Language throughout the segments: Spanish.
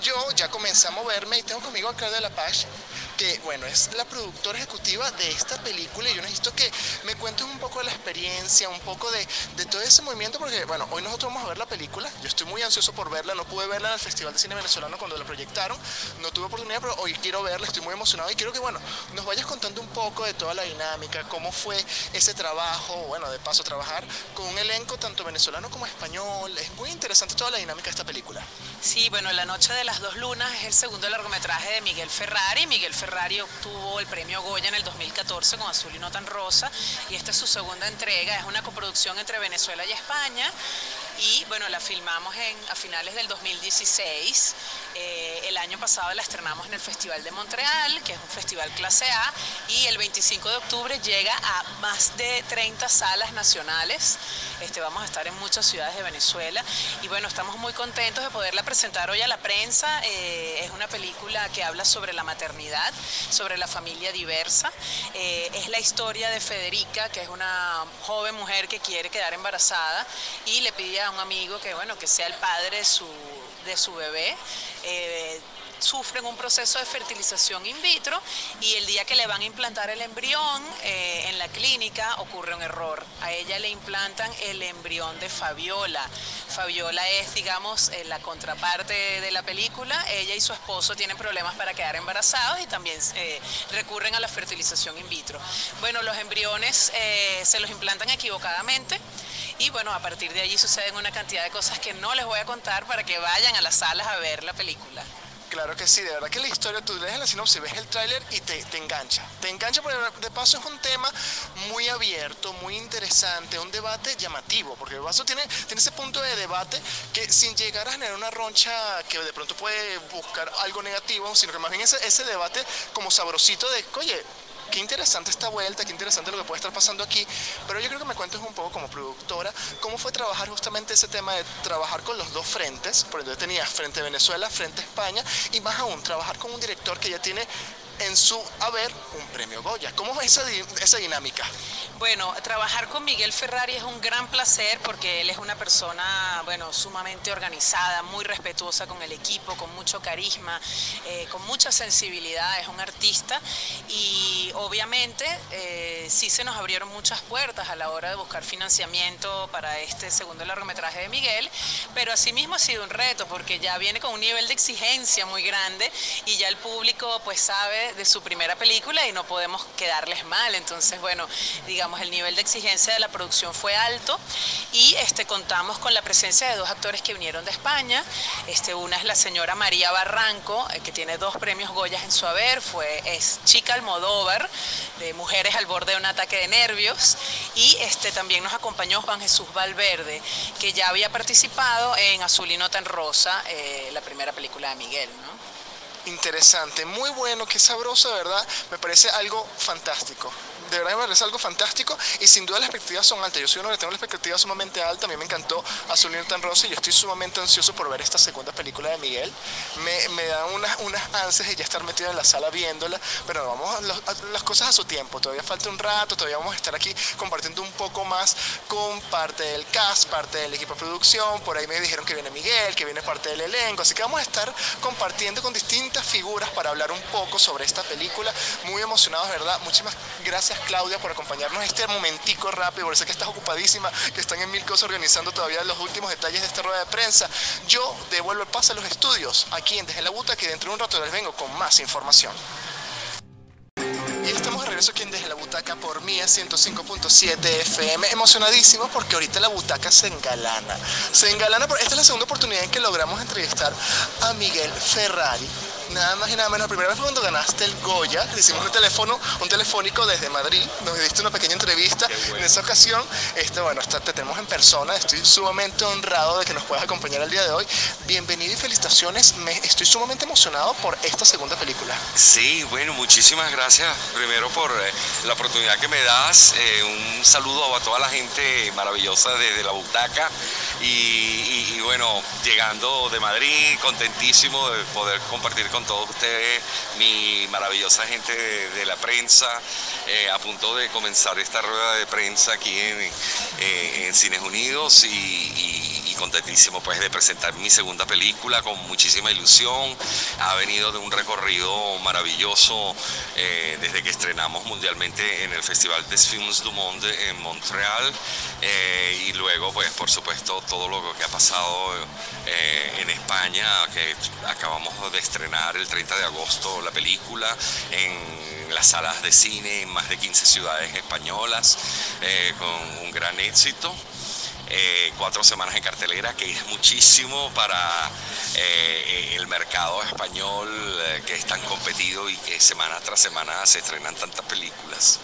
yo ya comencé a moverme y tengo conmigo a Claudia Lapage, que bueno, es la productora ejecutiva de esta película y yo necesito que me cuentes un poco de la experiencia, un poco de, todo ese movimiento, porque bueno, hoy nosotros vamos a ver la película, yo estoy muy ansioso por verla, no pude verla en el Festival de Cine Venezolano cuando la proyectaron, no tuve oportunidad, pero hoy quiero verla, estoy muy emocionado y quiero que bueno, nos vayas contando un poco de toda la dinámica, cómo fue ese trabajo, bueno, de paso trabajar con un elenco tanto venezolano como español, es muy interesante toda la dinámica de esta película. Sí, bueno, La Noche de las Dos Lunas es el segundo largometraje de Miguel Ferrari. Miguel Ferrari obtuvo el premio Goya en el 2014 con Azul y No Tan Rosa y esta es su segunda entrega. Es una coproducción entre Venezuela y España y bueno, la filmamos en, a finales del 2016. Eh, el año pasado la estrenamos en el Festival de Montreal, que es un festival clase A, y el 25 de octubre llega a más de 30 salas nacionales. Este, vamos a estar en muchas ciudades de Venezuela y bueno, estamos muy contentos de poderla presentar hoy a la prensa. Eh, es una película que habla sobre la maternidad, sobre la familia diversa. Eh, es la historia de Federica, que es una joven mujer que quiere quedar embarazada y le pide a un amigo que, bueno, que sea el padre de su, de su bebé. Eh, sufren un proceso de fertilización in vitro y el día que le van a implantar el embrión eh, en la clínica ocurre un error. A ella le implantan el embrión de Fabiola. Fabiola es, digamos, eh, la contraparte de la película. Ella y su esposo tienen problemas para quedar embarazados y también eh, recurren a la fertilización in vitro. Bueno, los embriones se los implantan equivocadamente. Y bueno, a partir de allí suceden una cantidad de cosas que no les voy a contar para que vayan a las salas a ver la película. Claro que sí, de verdad que la historia, tú lees la sinopsis, ves el tráiler y te, te, engancha. Te engancha porque de paso es un tema muy abierto, muy interesante, un debate llamativo, porque de paso tiene, tiene ese punto de debate que sin llegar a generar una roncha que de pronto puede buscar algo negativo, sino que más bien ese, ese debate como sabrosito de, oye, qué interesante esta vuelta, qué interesante lo que puede estar pasando aquí, pero yo creo que me cuentes un poco como productora, cómo fue trabajar justamente ese tema de trabajar con los dos frentes, por ejemplo, tenías frente Venezuela, frente España, y más aún, trabajar con un director que ya tiene en su haber un premio Goya. ¿Cómo es esa, esa dinámica? Bueno, trabajar con Miguel Ferrari es un gran placer porque él es una persona, bueno, sumamente organizada, muy respetuosa con el equipo, con mucho carisma, eh, con mucha sensibilidad, es un artista y obviamente eh, sí se nos abrieron muchas puertas a la hora de buscar financiamiento para este segundo largometraje de Miguel, pero asimismo ha sido un reto porque ya viene con un nivel de exigencia muy grande y ya el público pues sabe de su primera película y no podemos quedarles mal, entonces bueno, digamos el nivel de exigencia de la producción fue alto y este, contamos con la presencia de dos actores que vinieron de España. Este, una es la señora María Barranco, eh, que tiene dos premios Goyas en su haber, fue, es Chica Almodóvar, de Mujeres al borde de un ataque de nervios, y este, también nos acompañó Juan Jesús Valverde, que ya había participado en Azul y Nota en Rosa, eh, la primera película de Miguel. ¿no? Interesante, muy bueno, qué sabroso, ¿verdad? Me parece algo fantástico de verdad me parece algo fantástico y sin duda las expectativas son altas. Yo soy uno que tengo la expectativa sumamente alta, a mí me encantó Azul y tan rosa y yo estoy sumamente ansioso por ver esta segunda película de Miguel. Me, me dan unas, unas ansias de ya estar metido en la sala viéndola, pero vamos a, las cosas a su tiempo, todavía falta un rato, todavía vamos a estar aquí compartiendo un poco más con parte del cast, parte del equipo de producción, por ahí me dijeron que viene Miguel, que viene parte del elenco, así que vamos a estar compartiendo con distintas figuras para hablar un poco sobre esta película, muy emocionados, ¿verdad? Muchísimas gracias Claudia por acompañarnos este momentico rápido, por sé que estás ocupadísima, que están en mil cosas organizando todavía los últimos detalles de esta rueda de prensa. Yo devuelvo el pase a los estudios, aquí en Desde la Buta, que dentro de un rato les vengo con más información. Y estamos regreso aquí en Desde la Butaca por Mía 105.7 FM. Emocionadísimo porque ahorita la butaca se engalana. Se engalana, porque esta es la segunda oportunidad en que logramos entrevistar a Miguel Ferrari. Nada más y nada menos, la primera vez fue cuando ganaste el Goya, le hicimos un teléfono, un telefónico desde Madrid, nos diste una pequeña entrevista. En esa ocasión, este, bueno, te tenemos en persona, estoy sumamente honrado de que nos puedas acompañar el día de hoy, bienvenido y felicitaciones, Me, estoy sumamente emocionado por esta segunda película. Sí, bueno, muchísimas gracias. Primero por eh, la oportunidad que me das, eh, un saludo a toda la gente maravillosa desde la butaca. Y, bueno, llegando de Madrid, contentísimo de poder compartir con todos ustedes, mi maravillosa gente de, la prensa, eh, a punto de comenzar esta rueda de prensa aquí en, eh, Cines Unidos y, contentísimo pues de presentar mi segunda película con muchísima ilusión. Ha venido de un recorrido maravilloso eh, desde que estrenamos mundialmente en el Festival des Films du Monde en Montreal eh, y luego pues por supuesto todo lo que ha pasado eh, en España, que acabamos de estrenar el 30 de agosto la película en las salas de cine en más de 15 ciudades españolas con un gran éxito. Eh, cuatro semanas en cartelera, que es muchísimo para eh, el mercado español eh, que es tan competido y que semana tras semana se estrenan tantas películas.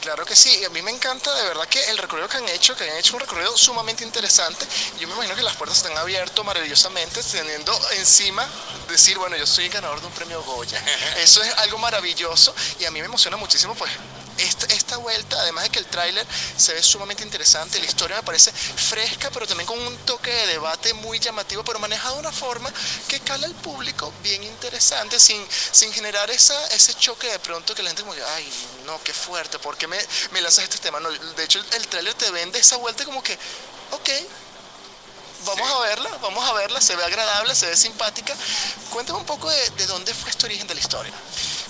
Claro que sí, a mí me encanta de verdad que el recorrido que han hecho, que han hecho un recorrido sumamente interesante. Yo me imagino que las puertas están abiertas maravillosamente, teniendo encima decir, bueno, yo soy el ganador de un premio Goya. Eso es algo maravilloso y a mí me emociona muchísimo pues esta, vuelta, además de que el tráiler se ve sumamente interesante, la historia me parece fresca, pero también con un toque de debate muy llamativo, pero manejado de una forma que cala al público bien interesante, sin, sin generar esa, ese choque de pronto que la gente como, ay, no, qué fuerte, ¿por qué me, me lanzas este tema? No, de hecho, el, el tráiler te vende esa vuelta como que, ok, vamos a verla, vamos a verla, se ve agradable, se ve simpática. Cuéntame un poco de, de dónde fue este origen de la historia.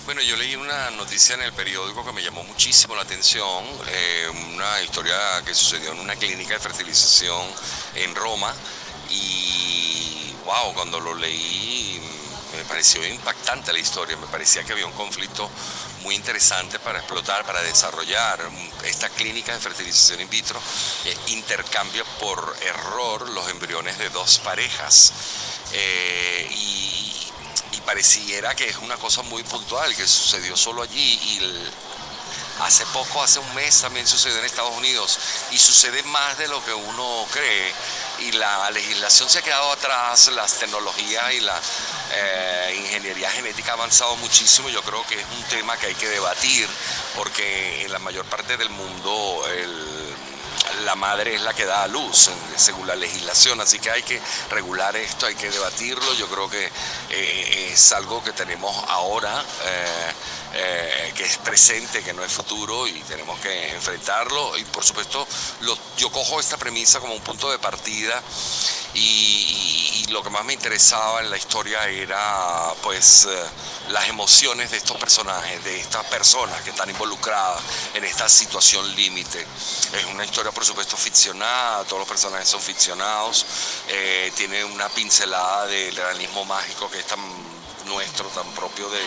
Bueno, yo leí una noticia en el periódico que me llamó muchísimo la atención, eh, una historia que sucedió en una clínica de fertilización en Roma y wow, cuando lo leí me pareció impactante la historia, me parecía que había un conflicto muy interesante para explotar, para desarrollar esta clínica de fertilización in vitro, eh, intercambia por error los embriones de dos parejas. Eh, y pareciera que es una cosa muy puntual, que sucedió solo allí y hace poco, hace un mes también sucedió en Estados Unidos y sucede más de lo que uno cree y la legislación se ha quedado atrás, las tecnologías y la eh, ingeniería genética ha avanzado muchísimo, yo creo que es un tema que hay que debatir porque en la mayor parte del mundo el la madre es la que da a luz según la legislación, así que hay que regular esto, hay que debatirlo, yo creo que eh, es algo que tenemos ahora, eh, eh, que es presente, que no es futuro y tenemos que enfrentarlo. Y por supuesto yo cojo esta premisa como un punto de partida y, lo que más me interesaba en la historia era pues las emociones de estos personajes, de estas personas que están involucradas en esta situación límite. Es una historia por supuesto ficcionada, todos los personajes son ficcionados, eh, tiene una pincelada del realismo mágico que es tan nuestro, tan propio de,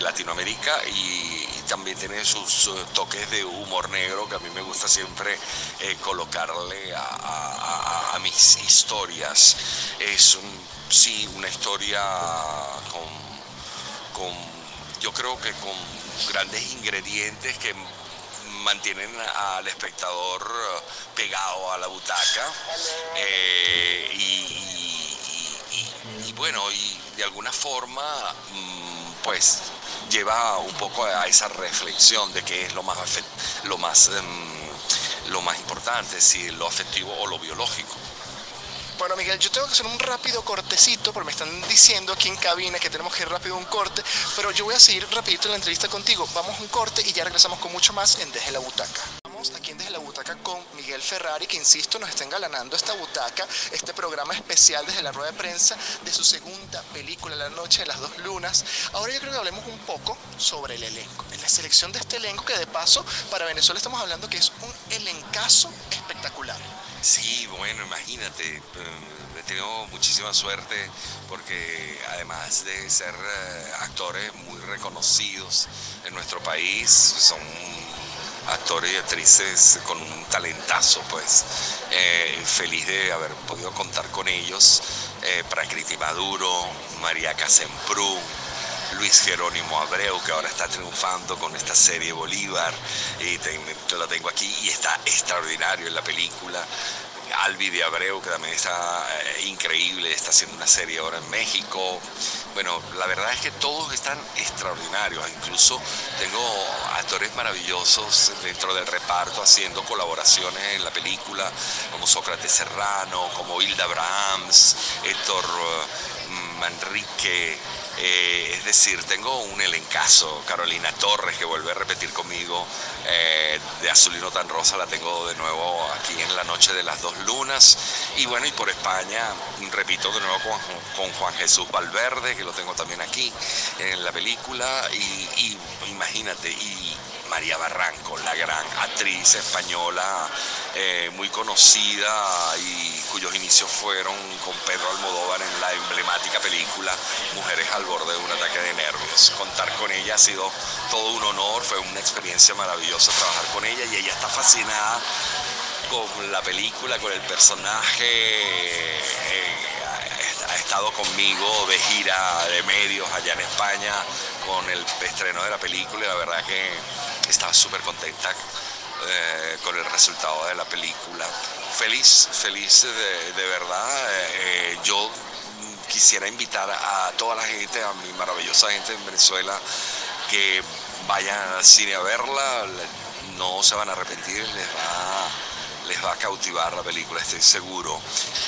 Latinoamérica y, también tiene sus toques de humor negro que a mí me gusta siempre eh, colocarle a, mis historias. Es sí una historia con, yo creo que con grandes ingredientes que mantienen al espectador pegado a la butaca eh, y, bueno, y de alguna forma mm, pues lleva un poco a esa reflexión de qué es lo más, lo más, em, lo más importante, si lo afectivo o lo biológico. Bueno, Miguel, yo tengo que hacer un rápido cortecito, porque me están diciendo aquí en cabina que tenemos que ir rápido un corte, pero yo voy a seguir rapidito en la entrevista contigo. Vamos a un corte y ya regresamos con mucho más en Desde la Butaca. Aquí en Desde la Butaca con Miguel Ferrari, que insisto, nos está engalanando esta butaca, este programa especial desde la rueda de prensa de su segunda película, La Noche de las Dos Lunas. Ahora yo creo que hablemos un poco sobre el elenco, en la selección de este elenco, que de paso para Venezuela estamos hablando que es un elencazo espectacular. Sí, bueno, imagínate, eh, he tenido muchísima suerte porque además de ser eh, actores muy reconocidos en nuestro país, son actores y actrices con un talentazo, pues. Eh, feliz de haber podido contar con ellos, Prakriti Maduro, María Casemprú, Luis Jerónimo Abreu, que ahora está triunfando con esta serie Bolívar, y lo tengo aquí, y está extraordinario en la película. Albi de Abreu, que también está eh, increíble, está haciendo una serie ahora en México. Bueno, la verdad es que todos están extraordinarios, incluso tengo actores maravillosos dentro del reparto haciendo colaboraciones en la película, como Sócrates Serrano, como Hilda Brahms, Héctor mm, Manrique, Eh, es decir, tengo un elencazo, Carolina Torres, que vuelve a repetir conmigo, eh, de Azulino tan Rosa, la tengo de nuevo aquí en la noche de las dos lunas. Y bueno, y por España, repito de nuevo con, Juan Jesús Valverde, que lo tengo también aquí en la película. Y, imagínate, y María Barranco, la gran actriz española, eh, muy conocida y cuyos inicios fueron con Pedro Almodóvar en la emblemática película Mujeres al borde de un ataque de nervios. Contar con ella ha sido todo un honor, fue una experiencia maravillosa trabajar con ella y ella está fascinada con la película, con el personaje. Eh, ha estado conmigo de gira de medios allá en España con el estreno de la película la verdad que estaba súper contenta eh, con el resultado de la película. Feliz, feliz de, verdad. Eh, yo quisiera invitar a toda la gente, a mi maravillosa gente en Venezuela, que vayan al cine a verla. No se van a arrepentir, les va les va a cautivar la película, estoy seguro.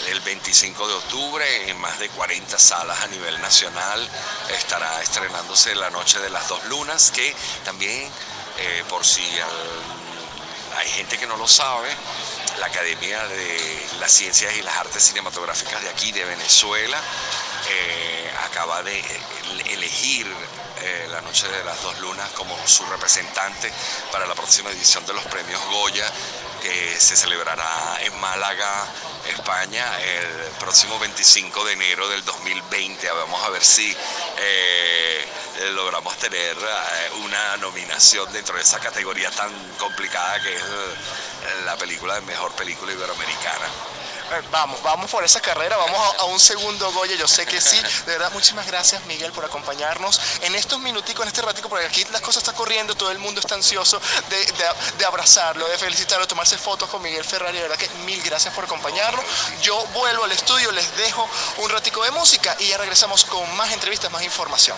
El 25 de octubre, en más de 40 salas a nivel nacional, estará estrenándose La Noche de las Dos Lunas, que también, eh, por si hay gente que no lo sabe, la Academia de las Ciencias y las Artes Cinematográficas de aquí, de Venezuela, eh, acaba de elegir eh, la Noche de las Dos Lunas como su representante para la próxima edición de los premios Goya que se celebrará en Málaga, España, el próximo 25 de enero del 2020. Vamos a ver si eh, logramos tener eh, una nominación dentro de esa categoría tan complicada que es la película de mejor película iberoamericana. Eh, vamos, vamos por esa carrera, vamos a, un segundo Goya, yo sé que sí. De verdad, muchísimas gracias Miguel por acompañarnos en estos minuticos, en este ratico, porque aquí las cosas están corriendo, todo el mundo está ansioso de, abrazarlo, de felicitarlo, de tomarse fotos con Miguel Ferrari. De verdad que mil gracias por acompañarnos. Yo vuelvo al estudio, les dejo un ratico de música y ya regresamos con más entrevistas, más información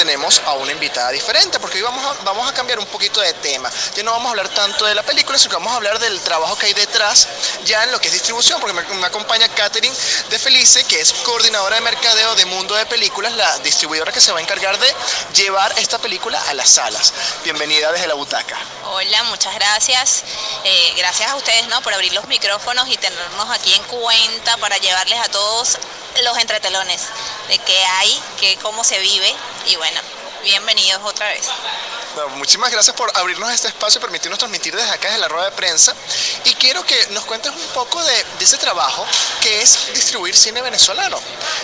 tenemos a una invitada diferente, porque hoy vamos a, vamos a cambiar un poquito de tema. Ya no vamos a hablar tanto de la película, sino que vamos a hablar del trabajo que hay detrás ya en lo que es distribución, porque me, acompaña Catherine de Felice, que es coordinadora de mercadeo de Mundo de Películas, la distribuidora que se va a encargar de llevar esta película a las salas. Bienvenida desde la butaca. Hola, muchas gracias. Eh, gracias a ustedes ¿no? por abrir los micrófonos y tenernos aquí en cuenta para llevarles a todos los entretelones de qué hay, que cómo se vive y bueno, bienvenidos otra vez. Muchísimas gracias por abrirnos este espacio y permitirnos transmitir desde acá, desde la rueda de prensa. Y quiero que nos cuentes un poco de, ese trabajo que es distribuir cine venezolano.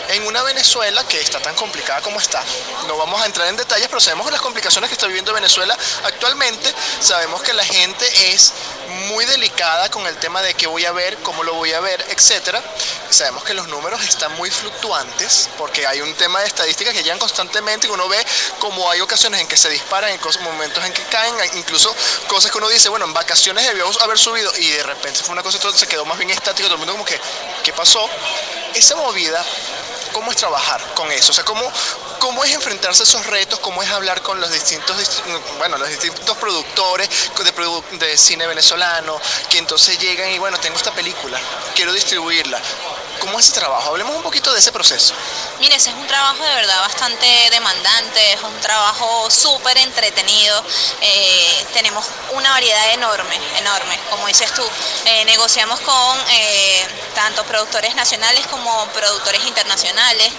En una Venezuela que está tan complicada como está. No vamos a entrar en detalles, pero sabemos las complicaciones que está viviendo Venezuela actualmente. Sabemos que la gente es muy delicada con el tema de qué voy a ver, cómo lo voy a ver, etcétera. Sabemos que los números están muy fluctuantes porque hay un tema de estadísticas que llegan constantemente y uno ve como hay ocasiones en que se disparan, en momentos en que caen, incluso cosas que uno dice, bueno, en vacaciones debió haber subido y de repente fue una cosa se quedó más bien estático, todo el mundo como que, ¿qué pasó? Esa movida cómo es trabajar con eso, o sea, cómo, cómo es enfrentarse a esos retos, cómo es hablar con los distintos, bueno, los distintos productores de, de cine venezolano, que entonces llegan y bueno, tengo esta película, quiero distribuirla. ¿Cómo es ese trabajo? Hablemos un poquito de ese proceso. Mire, ese es un trabajo de verdad bastante demandante, es un trabajo súper entretenido. Eh, tenemos una variedad enorme, enorme, como dices tú. Eh, negociamos con eh, tanto productores nacionales como productores internacionales,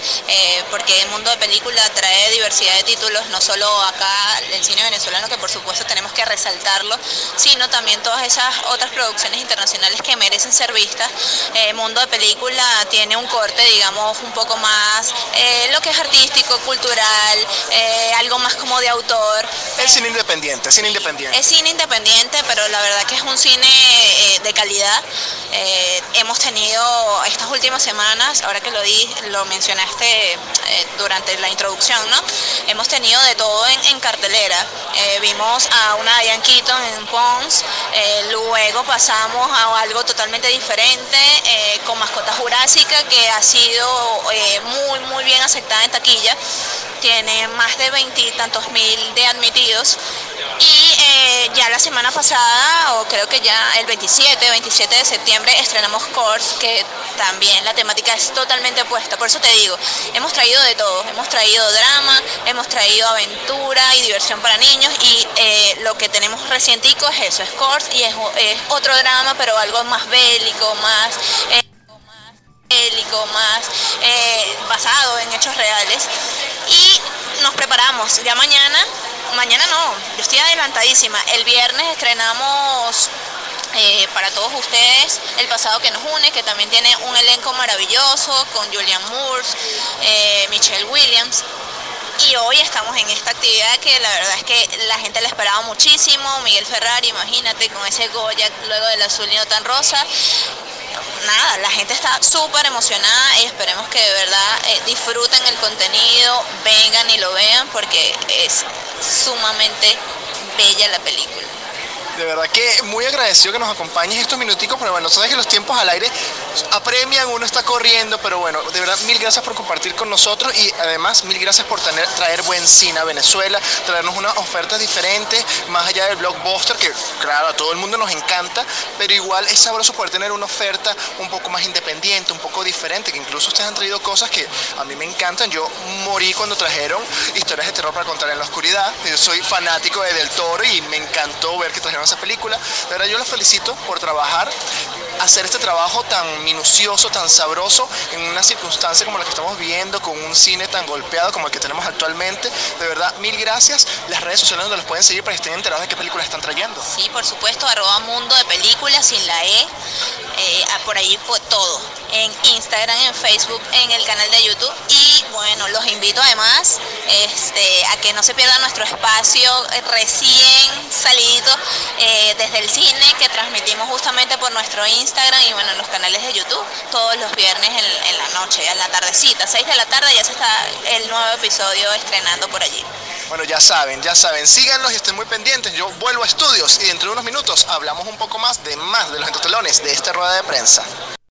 porque el mundo de película trae diversidad de títulos, no solo acá el cine venezolano, que por supuesto tenemos que resaltarlo, sino también todas esas otras producciones internacionales que merecen ser vistas. El mundo de película tiene un corte, digamos, un poco más, eh, lo que es artístico, cultural, eh, algo más como de autor. Es cine independiente, cine independiente. Es cine independiente, pero la verdad que es un cine eh, de calidad. hemos tenido estas últimas semanas, ahora que lo di, lo mencionaste durante la introducción, ¿no? Hemos tenido de todo en, cartelera. vimos a una Diane Keaton en Pons, luego pasamos a algo totalmente diferente, con mascotas juradas que ha sido eh, muy, bien aceptada en taquilla. Tiene más de veintitantos mil de admitidos. Y eh, ya la semana pasada, o creo que ya el 27, 27 de septiembre, estrenamos Course, que también la temática es totalmente opuesta. Por eso te digo, hemos traído de todo, hemos traído drama, hemos traído aventura y diversión para niños y eh, lo que tenemos recientico es eso, Scores y es, otro drama pero algo más bélico, más... Eh, más eh, basado en hechos reales y nos preparamos ya mañana mañana no yo estoy adelantadísima el viernes estrenamos eh, para todos ustedes El pasado que nos une, que también tiene un elenco maravilloso con Julian Moore, eh, Michelle Williams. Y hoy estamos en esta actividad que la verdad es que la gente la esperaba muchísimo. Miguel Ferrari, imagínate, con ese Goya luego del azul y no tan rosa. Nada, la gente está súper emocionada y esperemos que de verdad eh, disfruten el contenido, vengan y lo vean porque es sumamente bella la película. De verdad que muy agradecido que nos acompañes estos minuticos, pero bueno, sabes que los tiempos al aire apremian, uno está corriendo, pero bueno, de verdad mil gracias por compartir con nosotros y además mil gracias por traer buen cine a Venezuela, traernos unas ofertas diferentes, más allá del blockbuster, que claro, a todo el mundo nos encanta, pero igual es sabroso poder tener una oferta un poco más independiente, un poco diferente, que incluso ustedes han traído cosas que a mí me encantan. Yo morí cuando trajeron historias de terror para contar en la oscuridad. Yo soy fanático de Del Toro y me encantó ver que trajeron esa película. De verdad yo los felicito por trabajar, hacer este trabajo tan minucioso, tan sabroso, en una circunstancia como la que estamos viviendo, con un cine tan golpeado como el que tenemos actualmente. De verdad, mil gracias. Las redes sociales donde los pueden seguir para que estén enterados de qué películas están trayendo. Sí, por supuesto, arroba mundo de películas sin la E. Eh, por ahí fue todo, en Instagram, en Facebook, en el canal de YouTube y bueno, los invito además este, a que no se pierdan nuestro espacio recién salido eh, desde el cine que transmitimos justamente por nuestro Instagram y bueno, los canales de YouTube todos los viernes en, en la noche, en la tardecita, 6 de la tarde ya se está el nuevo episodio estrenando por allí. Bueno, ya saben, ya saben, síganlos y estén muy pendientes. Yo vuelvo a estudios y dentro de unos minutos hablamos un poco más de más de los entretelones de esta rueda de prensa.